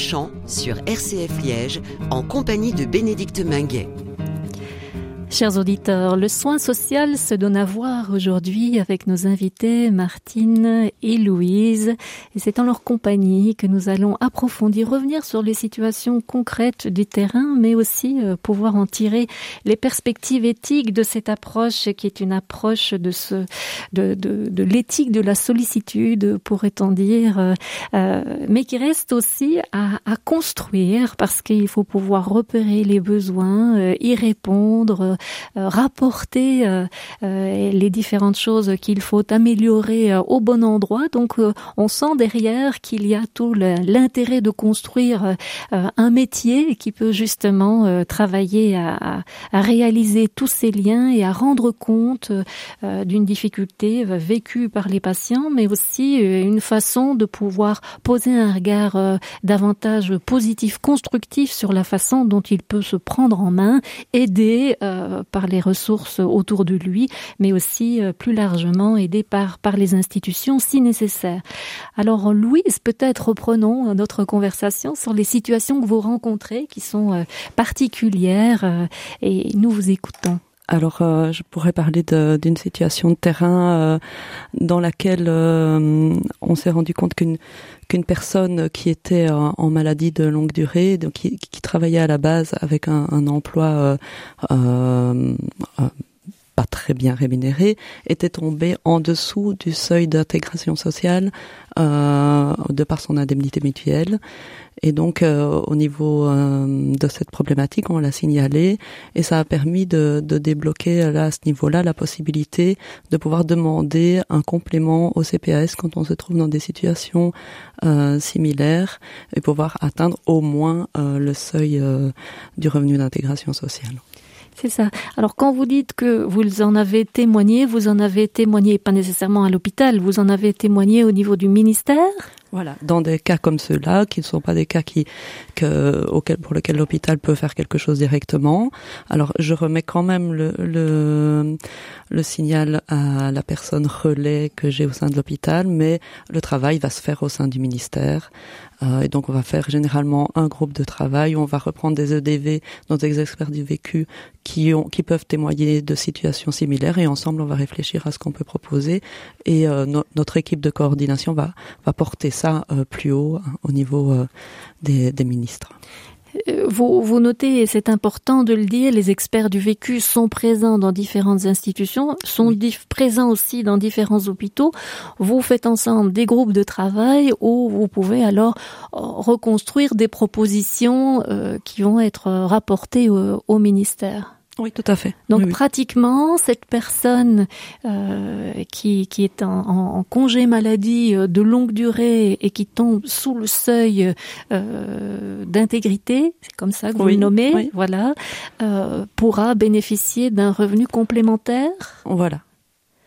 sur RCF Liège en compagnie de Bénédicte Minguet. Chers auditeurs, le soin social se donne à voir aujourd'hui avec nos invités Martine et Louise. Et c'est en leur compagnie que nous allons approfondir, revenir sur les situations concrètes du terrain, mais aussi euh, pouvoir en tirer les perspectives éthiques de cette approche qui est une approche de ce, de, de, de l'éthique de la sollicitude, pourrait-on dire, euh, euh mais qui reste aussi à, à construire parce qu'il faut pouvoir repérer les besoins, euh, y répondre, rapporter euh, euh, les différentes choses qu'il faut améliorer au bon endroit. Donc on sent derrière qu'il y a tout l'intérêt de construire un métier qui peut justement travailler à, à, réaliser tous ces liens et à rendre compte d'une difficulté vécue par les patients, mais aussi une façon de pouvoir poser un regard davantage positif, constructif sur la façon dont il peut se prendre en main, aider par les ressources autour de lui, mais aussi euh, plus largement aidé par, par les institutions si nécessaire. Alors Louise, peut-être reprenons notre conversation sur les situations que vous rencontrez qui sont euh, particulières euh, et nous vous écoutons. Alors, euh, je pourrais parler d'une situation de terrain euh, dans laquelle euh, on s'est rendu compte qu'une qu'une personne qui était en maladie de longue durée, donc qui, qui travaillait à la base avec un, un emploi pas très bien rémunéré, était tombée en dessous du seuil d'intégration sociale de par son indemnité mutuelle. Et donc, euh, au niveau euh, de cette problématique, on l'a signalé et ça a permis de, de débloquer là, à ce niveau-là la possibilité de pouvoir demander un complément au CPAS quand on se trouve dans des situations euh, similaires et pouvoir atteindre au moins le seuil du revenu d'intégration sociale. C'est ça. Alors quand vous dites que vous en avez témoigné, vous en avez témoigné pas nécessairement à l'hôpital, vous en avez témoigné au niveau du ministère? Voilà, dans des cas comme ceux-là, qui ne sont pas des cas qui, que, auquel, pour lesquels l'hôpital peut faire quelque chose directement. Alors, je remets quand même le, le signal à la personne relais que j'ai au sein de l'hôpital, mais le travail va se faire au sein du ministère. Euh, et donc, on va faire généralement un groupe de travail où on va reprendre des EDV, donc des experts du vécu, qui ont, qui peuvent témoigner de situations similaires, et ensemble, on va réfléchir à ce qu'on peut proposer. Et euh, notre équipe de coordination va, va porter ça euh, plus haut hein, au niveau euh, des, des ministres. Euh, vous, vous notez, et c'est important de le dire, les experts du vécu sont présents dans différentes institutions, sont oui. présents aussi dans différents hôpitaux. Vous faites ensemble des groupes de travail où vous pouvez alors reconstruire des propositions euh, qui vont être rapportées au, au ministère. Oui, tout à fait. Donc oui, pratiquement, cette personne euh, qui, qui est en, en, congé maladie euh, de longue durée et qui tombe sous le seuil euh, d'intégrité, c'est comme ça que vous oui, le nommez, voilà, euh, pourra bénéficier d'un revenu complémentaire? Voilà.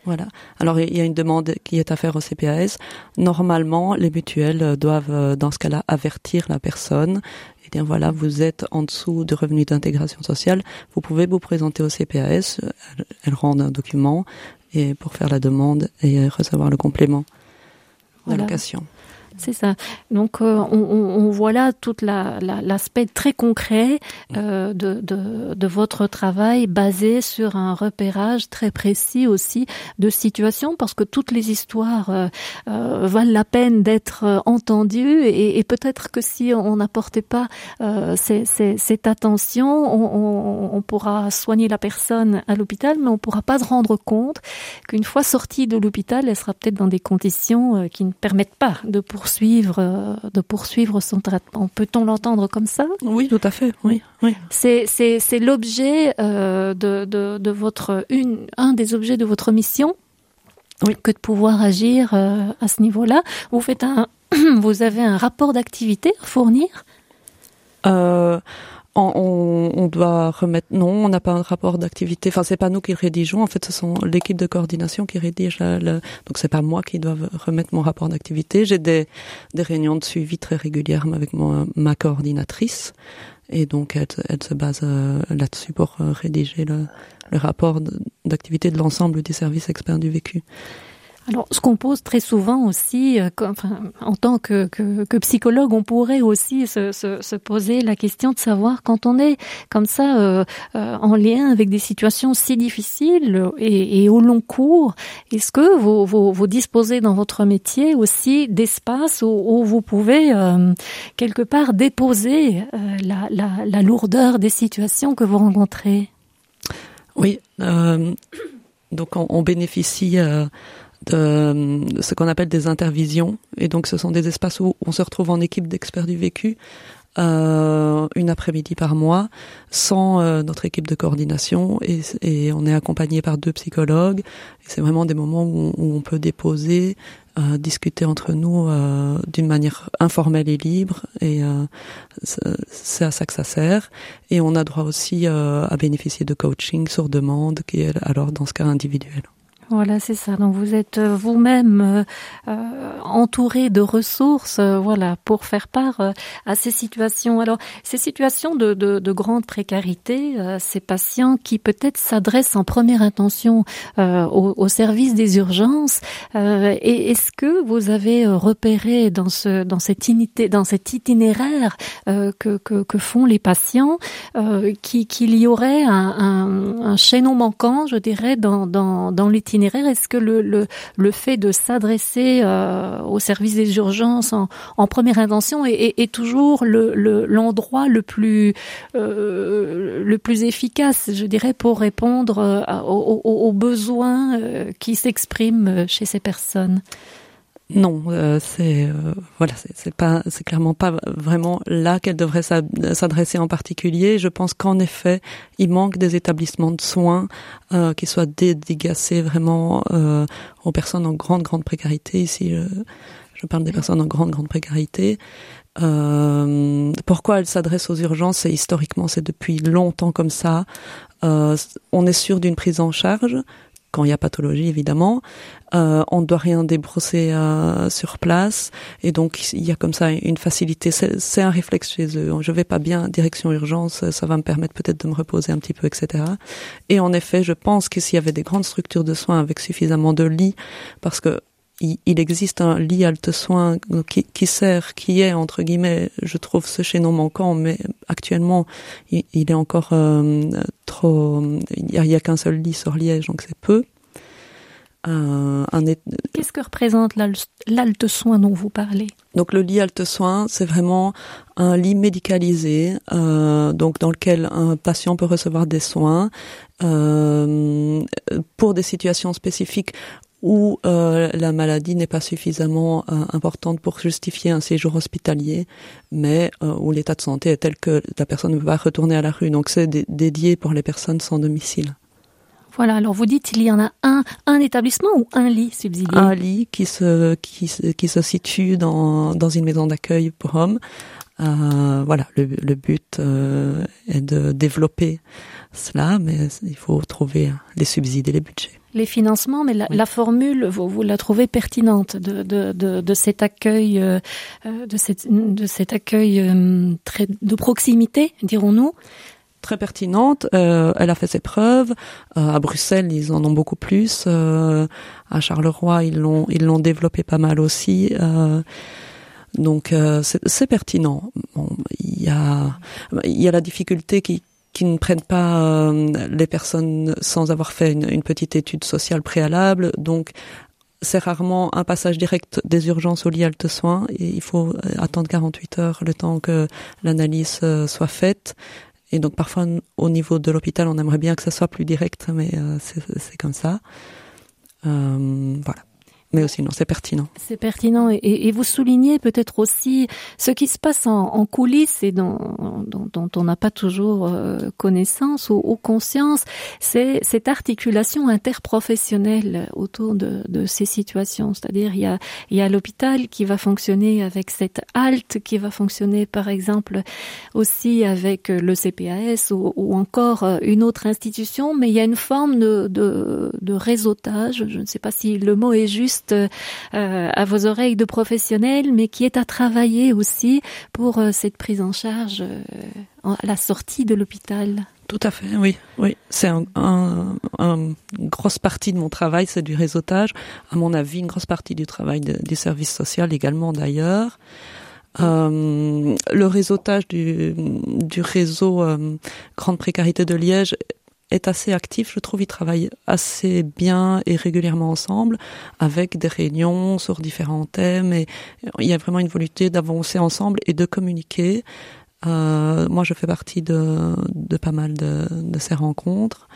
Voilà. Alors il y a une demande qui est à faire au CPAS. Normalement, les mutuelles doivent, euh, dans ce cas-là, avertir la personne et dire voilà, vous êtes en dessous de revenus d'intégration sociale, vous pouvez vous présenter au CPAS, elles, rendent un document et pour faire la demande et recevoir le complément voilà. C'est ça. Donc euh, on, on, voit là tout l'aspect la, très concret euh, de, de, de, votre travail basé sur un repérage très précis aussi de situations parce que toutes les histoires euh, euh valent la peine d'être entendues et, et peut-être que si on n'apportait pas euh, ces, ces, cette attention, on, on, on, pourra soigner la personne à l'hôpital, mais on pourra pas se rendre compte qu'une fois sortie de l'hôpital, elle sera peut-être dans des conditions euh, qui ne permettent pas de poursuivre poursuivre, euh, de poursuivre son traitement. Peut-on l'entendre comme ça? Oui, tout à fait. Oui, oui. C'est c'est l'objet euh, de, de, de votre une un des objets de votre mission. Oui. Que de pouvoir agir euh, à ce niveau-là. Vous faites un, [clears throat] vous avez un rapport d'activité à fournir? Euh, on, on, doit remettre non on n'a pas un rapport d'activité. Enfin c'est pas nous qui rédigeons. En fait ce sont l'équipe de coordination qui rédige la, le, donc c'est pas moi qui dois remettre mon rapport d'activité. J'ai des, des réunions de suivi très régulièrement avec mon, ma coordinatrice. Et donc elle, elle se base euh, là-dessus pour euh, rédiger le, le rapport d'activité de l'ensemble des services experts du vécu Alors, ce qu'on pose très souvent aussi, euh, enfin, en tant que, que, que, psychologue, on pourrait aussi se, se, se, poser la question de savoir quand on est comme ça euh, euh, en lien avec des situations si difficiles et, et au long cours, est-ce que vous, vous, vous, disposez dans votre métier aussi d'espace où, où, vous pouvez euh, quelque part déposer la, la, la, lourdeur des situations que vous rencontrez? Oui, donc on, on bénéficie de ce qu'on appelle des intervisions. Et donc, ce sont des espaces où on se retrouve en équipe d'experts du vécu euh, une après-midi par mois sans euh, notre équipe de coordination et, et, on est accompagné par deux psychologues. C'est vraiment des moments où, où on peut déposer, euh, discuter entre nous euh, d'une manière informelle et libre et euh, c'est à ça que ça sert. Et on a droit aussi à bénéficier de coaching sur demande qui est alors dans ce cas individuel. Voilà, c'est ça. Donc vous êtes euh, vous-même euh, euh, entouré de ressources, voilà, pour faire part euh, à ces situations. Alors ces situations de, de, de grande précarité, ces patients qui peut-être s'adressent en première intention au, service des urgences. et est-ce que vous avez repéré dans ce dans cette cet itinéraire que, que, font les patients, qu'il y aurait un, un, un chaînon manquant, je dirais, dans dans, dans l'itinéraire est-ce que le, le, le, fait de s'adresser euh, au service des urgences en, première intention est, toujours l'endroit le, le, plus euh, le plus efficace, je dirais, pour répondre euh, aux besoins euh, qui s'expriment chez ces personnes? Non, euh, c'est euh, voilà, c'est pas, c'est clairement pas vraiment là qu'elle devrait s'adresser en particulier. Je pense qu'en effet, il manque des établissements de soins euh, qui soient dédicacés vraiment euh, aux personnes en grande grande précarité. Ici, je, je parle des personnes en grande grande précarité. Pourquoi elle s'adresse aux urgences? C'est historiquement, c'est depuis longtemps comme ça. On est sûr d'une prise en charge quand il y a pathologie évidemment. Euh, on ne doit rien débrosser euh, sur place et donc il y a comme ça une facilité. C'est un réflexe chez eux. Je vais pas bien, direction urgence, ça va me permettre peut-être de me reposer un petit peu, etc. Et en effet, je pense que s'il y avait des grandes structures de soins avec suffisamment de lits, parce que il, existe un lit halte soins qui, qui, sert, qui est entre guillemets, je trouve ce chaînon manquant, mais actuellement il, il est encore euh, trop. Il n'y a, a qu'un seul lit sur Liège, donc c'est peu. Euh, Qu'est-ce que représente l'alte soin dont vous parlez? Donc le lit halte soin, c'est vraiment un lit médicalisé, euh, donc dans lequel un patient peut recevoir des soins euh, pour des situations spécifiques où euh, la maladie n'est pas suffisamment euh, importante pour justifier un séjour hospitalier, mais euh, où l'état de santé est tel que la personne ne peut pas retourner à la rue. Donc c'est dédié pour les personnes sans domicile. Voilà, alors vous dites il y en a un, un établissement ou un lit subsidié? Un lit qui se, qui, qui se situe dans, dans une maison d'accueil pour hommes. Euh, voilà, le, le but euh, est de développer cela, mais il faut trouver les subsides et les budgets les financements, mais la, oui. la formule, vous, vous, la trouvez pertinente de, de, de, de cet accueil, euh, de, cette, de cet accueil euh, très de proximité, dirons-nous très pertinente. Euh, elle a fait ses preuves. Euh, à Bruxelles, ils en ont beaucoup plus. Euh, à Charleroi, ils l'ont ils l'ont développé pas mal aussi. Euh, donc euh, c'est pertinent. Bon, il y a il y a la difficulté qui qui ne prennent pas euh, les personnes sans avoir fait une, petite étude sociale préalable. Donc, c'est rarement un passage direct des urgences au lit halte soins il faut euh, attendre 48 heures le temps que l'analyse euh, soit faite. Et donc parfois au niveau de l'hôpital, on aimerait bien que ça soit plus direct, mais c'est comme ça. Voilà mais aussi non, c'est pertinent. C'est pertinent. Et, vous soulignez peut-être aussi ce qui se passe en, en coulisses et dont, on n'a pas toujours euh, connaissance ou, conscience, c'est cette articulation interprofessionnelle autour de, ces situations. C'est-à-dire il y a, l'hôpital qui va fonctionner avec cette halte, qui va fonctionner par exemple aussi avec le CPAS ou, encore une autre institution, mais il y a une forme de réseautage, je ne sais pas si le mot est juste, euh, à vos oreilles de professionnels, mais qui est à travailler aussi pour euh, cette prise en charge euh, à la sortie de l'hôpital. Tout à fait, oui, oui. C'est un, un, un, une grosse partie de mon travail, c'est du réseautage. À mon avis, une grosse partie du travail de, du service social également d'ailleurs. Le réseautage du, réseau Grande Précarité de Liège est assez actif, je trouve. Ils travaillent assez bien et régulièrement ensemble, avec des réunions sur différents thèmes. Et il y a vraiment une volonté d'avancer ensemble et de communiquer. Euh, moi, je fais partie de, pas mal de ces rencontres.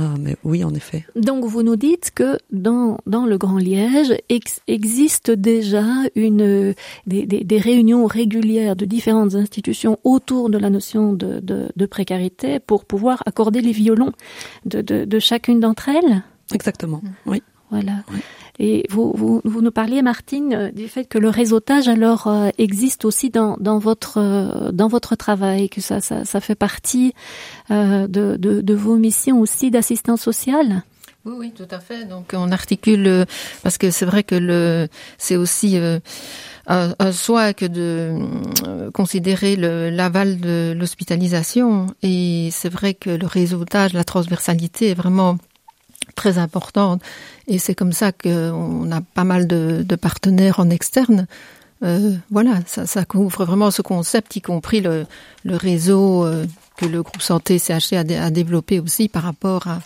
Ah, mais oui, en effet. Donc, vous nous dites que dans, dans le Grand Liège ex existe déjà une, des, des, des, réunions régulières de différentes institutions autour de la notion de, de, de précarité pour pouvoir accorder les violons de, de, de chacune d'entre elles? Exactement, oui. Voilà. Oui. Et vous, vous, nous parliez, Martine, du fait que le réseautage alors euh, existe aussi dans, dans votre euh, dans votre travail, que ça, ça, fait partie euh, de, de, vos missions aussi d'assistance sociale? Oui, oui, tout à fait. Donc on articule parce que c'est vrai que le c'est aussi euh, un, choix que de euh, considérer l'aval de l'hospitalisation et c'est vrai que le réseautage, la transversalité est vraiment très importante et c'est comme ça qu'on a pas mal de, de partenaires en externe. Euh, voilà, ça, ça couvre vraiment ce concept, y compris le, réseau euh, que le groupe santé CHC a, a développé aussi par rapport à,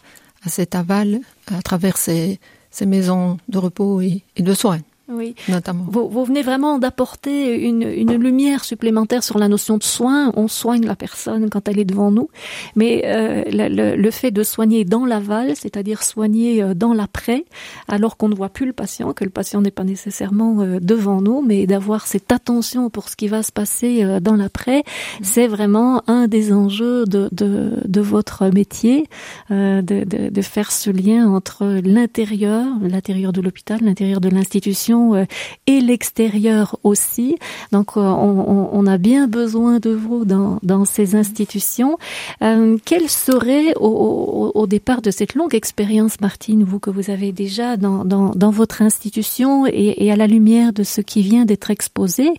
à cet aval à travers ces, maisons de repos et de soins. Oui, notamment. Vous, vous venez vraiment d'apporter une, une, lumière supplémentaire sur la notion de soin. On soigne la personne quand elle est devant nous, mais euh, le, le, fait de soigner dans l'aval, c'est-à-dire soigner euh, dans l'après, alors qu'on ne voit plus le patient, que le patient n'est pas nécessairement euh, devant nous, mais d'avoir cette attention pour ce qui va se passer euh, dans l'après, mmh. c'est vraiment un des enjeux de, de, de votre métier, euh, de, de, de faire ce lien entre l'intérieur, l'intérieur de l'hôpital, l'intérieur de l'institution euh, et l'extérieur aussi. Donc, euh, on, on, a bien besoin de vous dans, dans ces institutions. Euh, quelle serait au, au, au, départ de cette longue expérience, Martine, vous que vous avez déjà dans, dans, dans votre institution et, et, à la lumière de ce qui vient d'être exposé,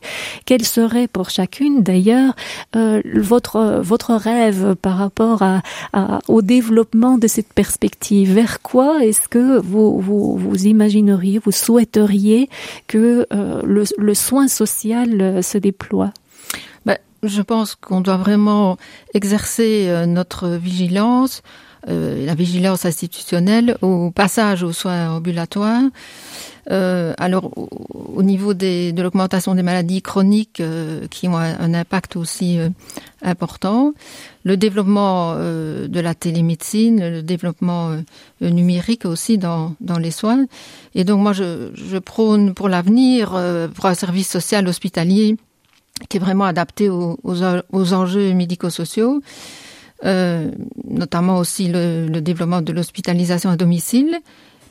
quel serait pour chacune d'ailleurs euh, votre votre rêve par rapport à, à, au développement de cette perspective? Vers quoi est-ce que vous, vous, vous imagineriez, vous souhaiteriez que euh, le, soin social euh, se déploie ben, Je pense qu'on doit vraiment exercer euh, notre vigilance, la vigilance institutionnelle au passage aux soins ambulatoires. Euh, alors, au, au niveau des, de l'augmentation des maladies chroniques euh, qui ont un, un impact aussi euh, important, le développement euh, de la télémédecine, le développement euh, numérique aussi dans, dans les soins. Et donc, moi, je, je prône pour l'avenir euh, pour un service social hospitalier qui est vraiment adapté aux, aux, aux enjeux médico-sociaux. Notamment aussi le, le développement de l'hospitalisation à domicile,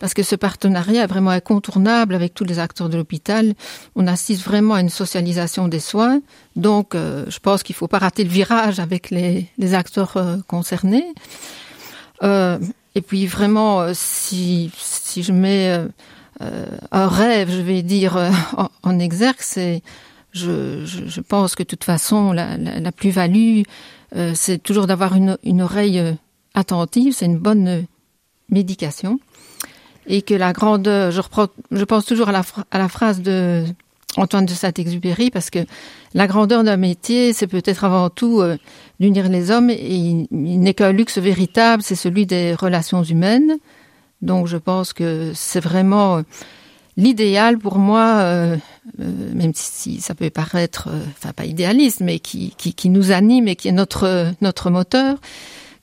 parce que ce partenariat est vraiment incontournable avec tous les acteurs de l'hôpital. On assiste vraiment à une socialisation des soins, donc euh, je pense qu'il ne faut pas rater le virage avec les, acteurs euh, concernés. Euh, et puis vraiment, si, je mets un rêve, je vais dire, en, en exergue, je, pense que de toute façon, la, plus-value, c'est toujours d'avoir une, oreille attentive, c'est une bonne médication. Et que la grandeur, je, pense toujours à la, la phrase de Antoine de Saint-Exupéry, parce que la grandeur d'un métier, c'est peut-être avant tout euh, d'unir les hommes, et il, n'est qu'un luxe véritable, c'est celui des relations humaines. Donc je pense que c'est vraiment euh, l'idéal pour moi, euh, même si, ça peut paraître, enfin pas idéaliste, mais qui, qui, qui nous anime et qui est notre, notre moteur,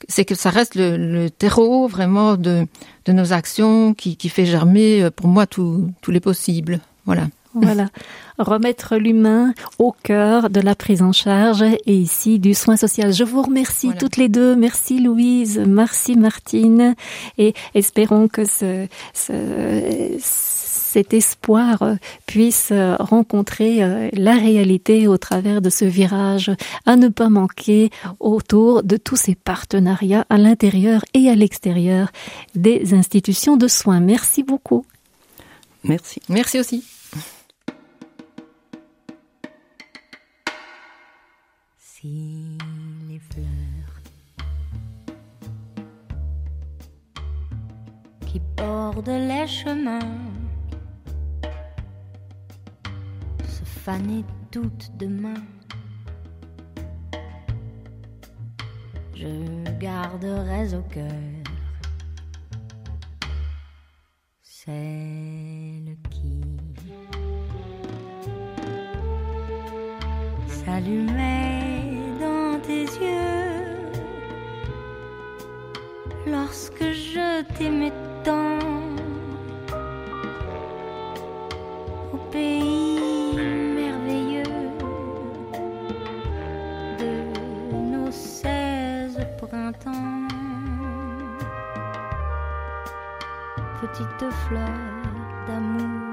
c'est que ça reste le, le terreau vraiment de, de nos actions qui, qui fait germer euh, pour moi tous les possibles. Voilà. Voilà, [laughs] remettre l'humain au cœur de la prise en charge et ici du soin social. Je vous remercie voilà. toutes les deux. Merci Louise, merci Martine et espérons que ce, ce, cet espoir euh, puisse euh, rencontrer euh, la réalité au travers de ce virage à ne pas manquer autour de tous ces partenariats à l'intérieur et à l'extérieur des institutions de soins. Merci beaucoup. Merci. Merci aussi. fanée toute demain. Je garderai au cœur celle qui s'allumait dans tes yeux lorsque je t'aimais tant au pays petite fleur d'amour.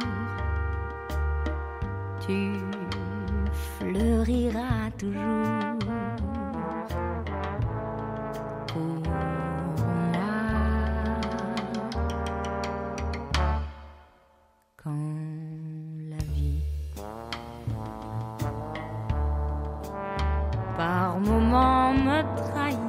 Tu fleuriras toujours. Pour moi, quand la vie par moments me trahit.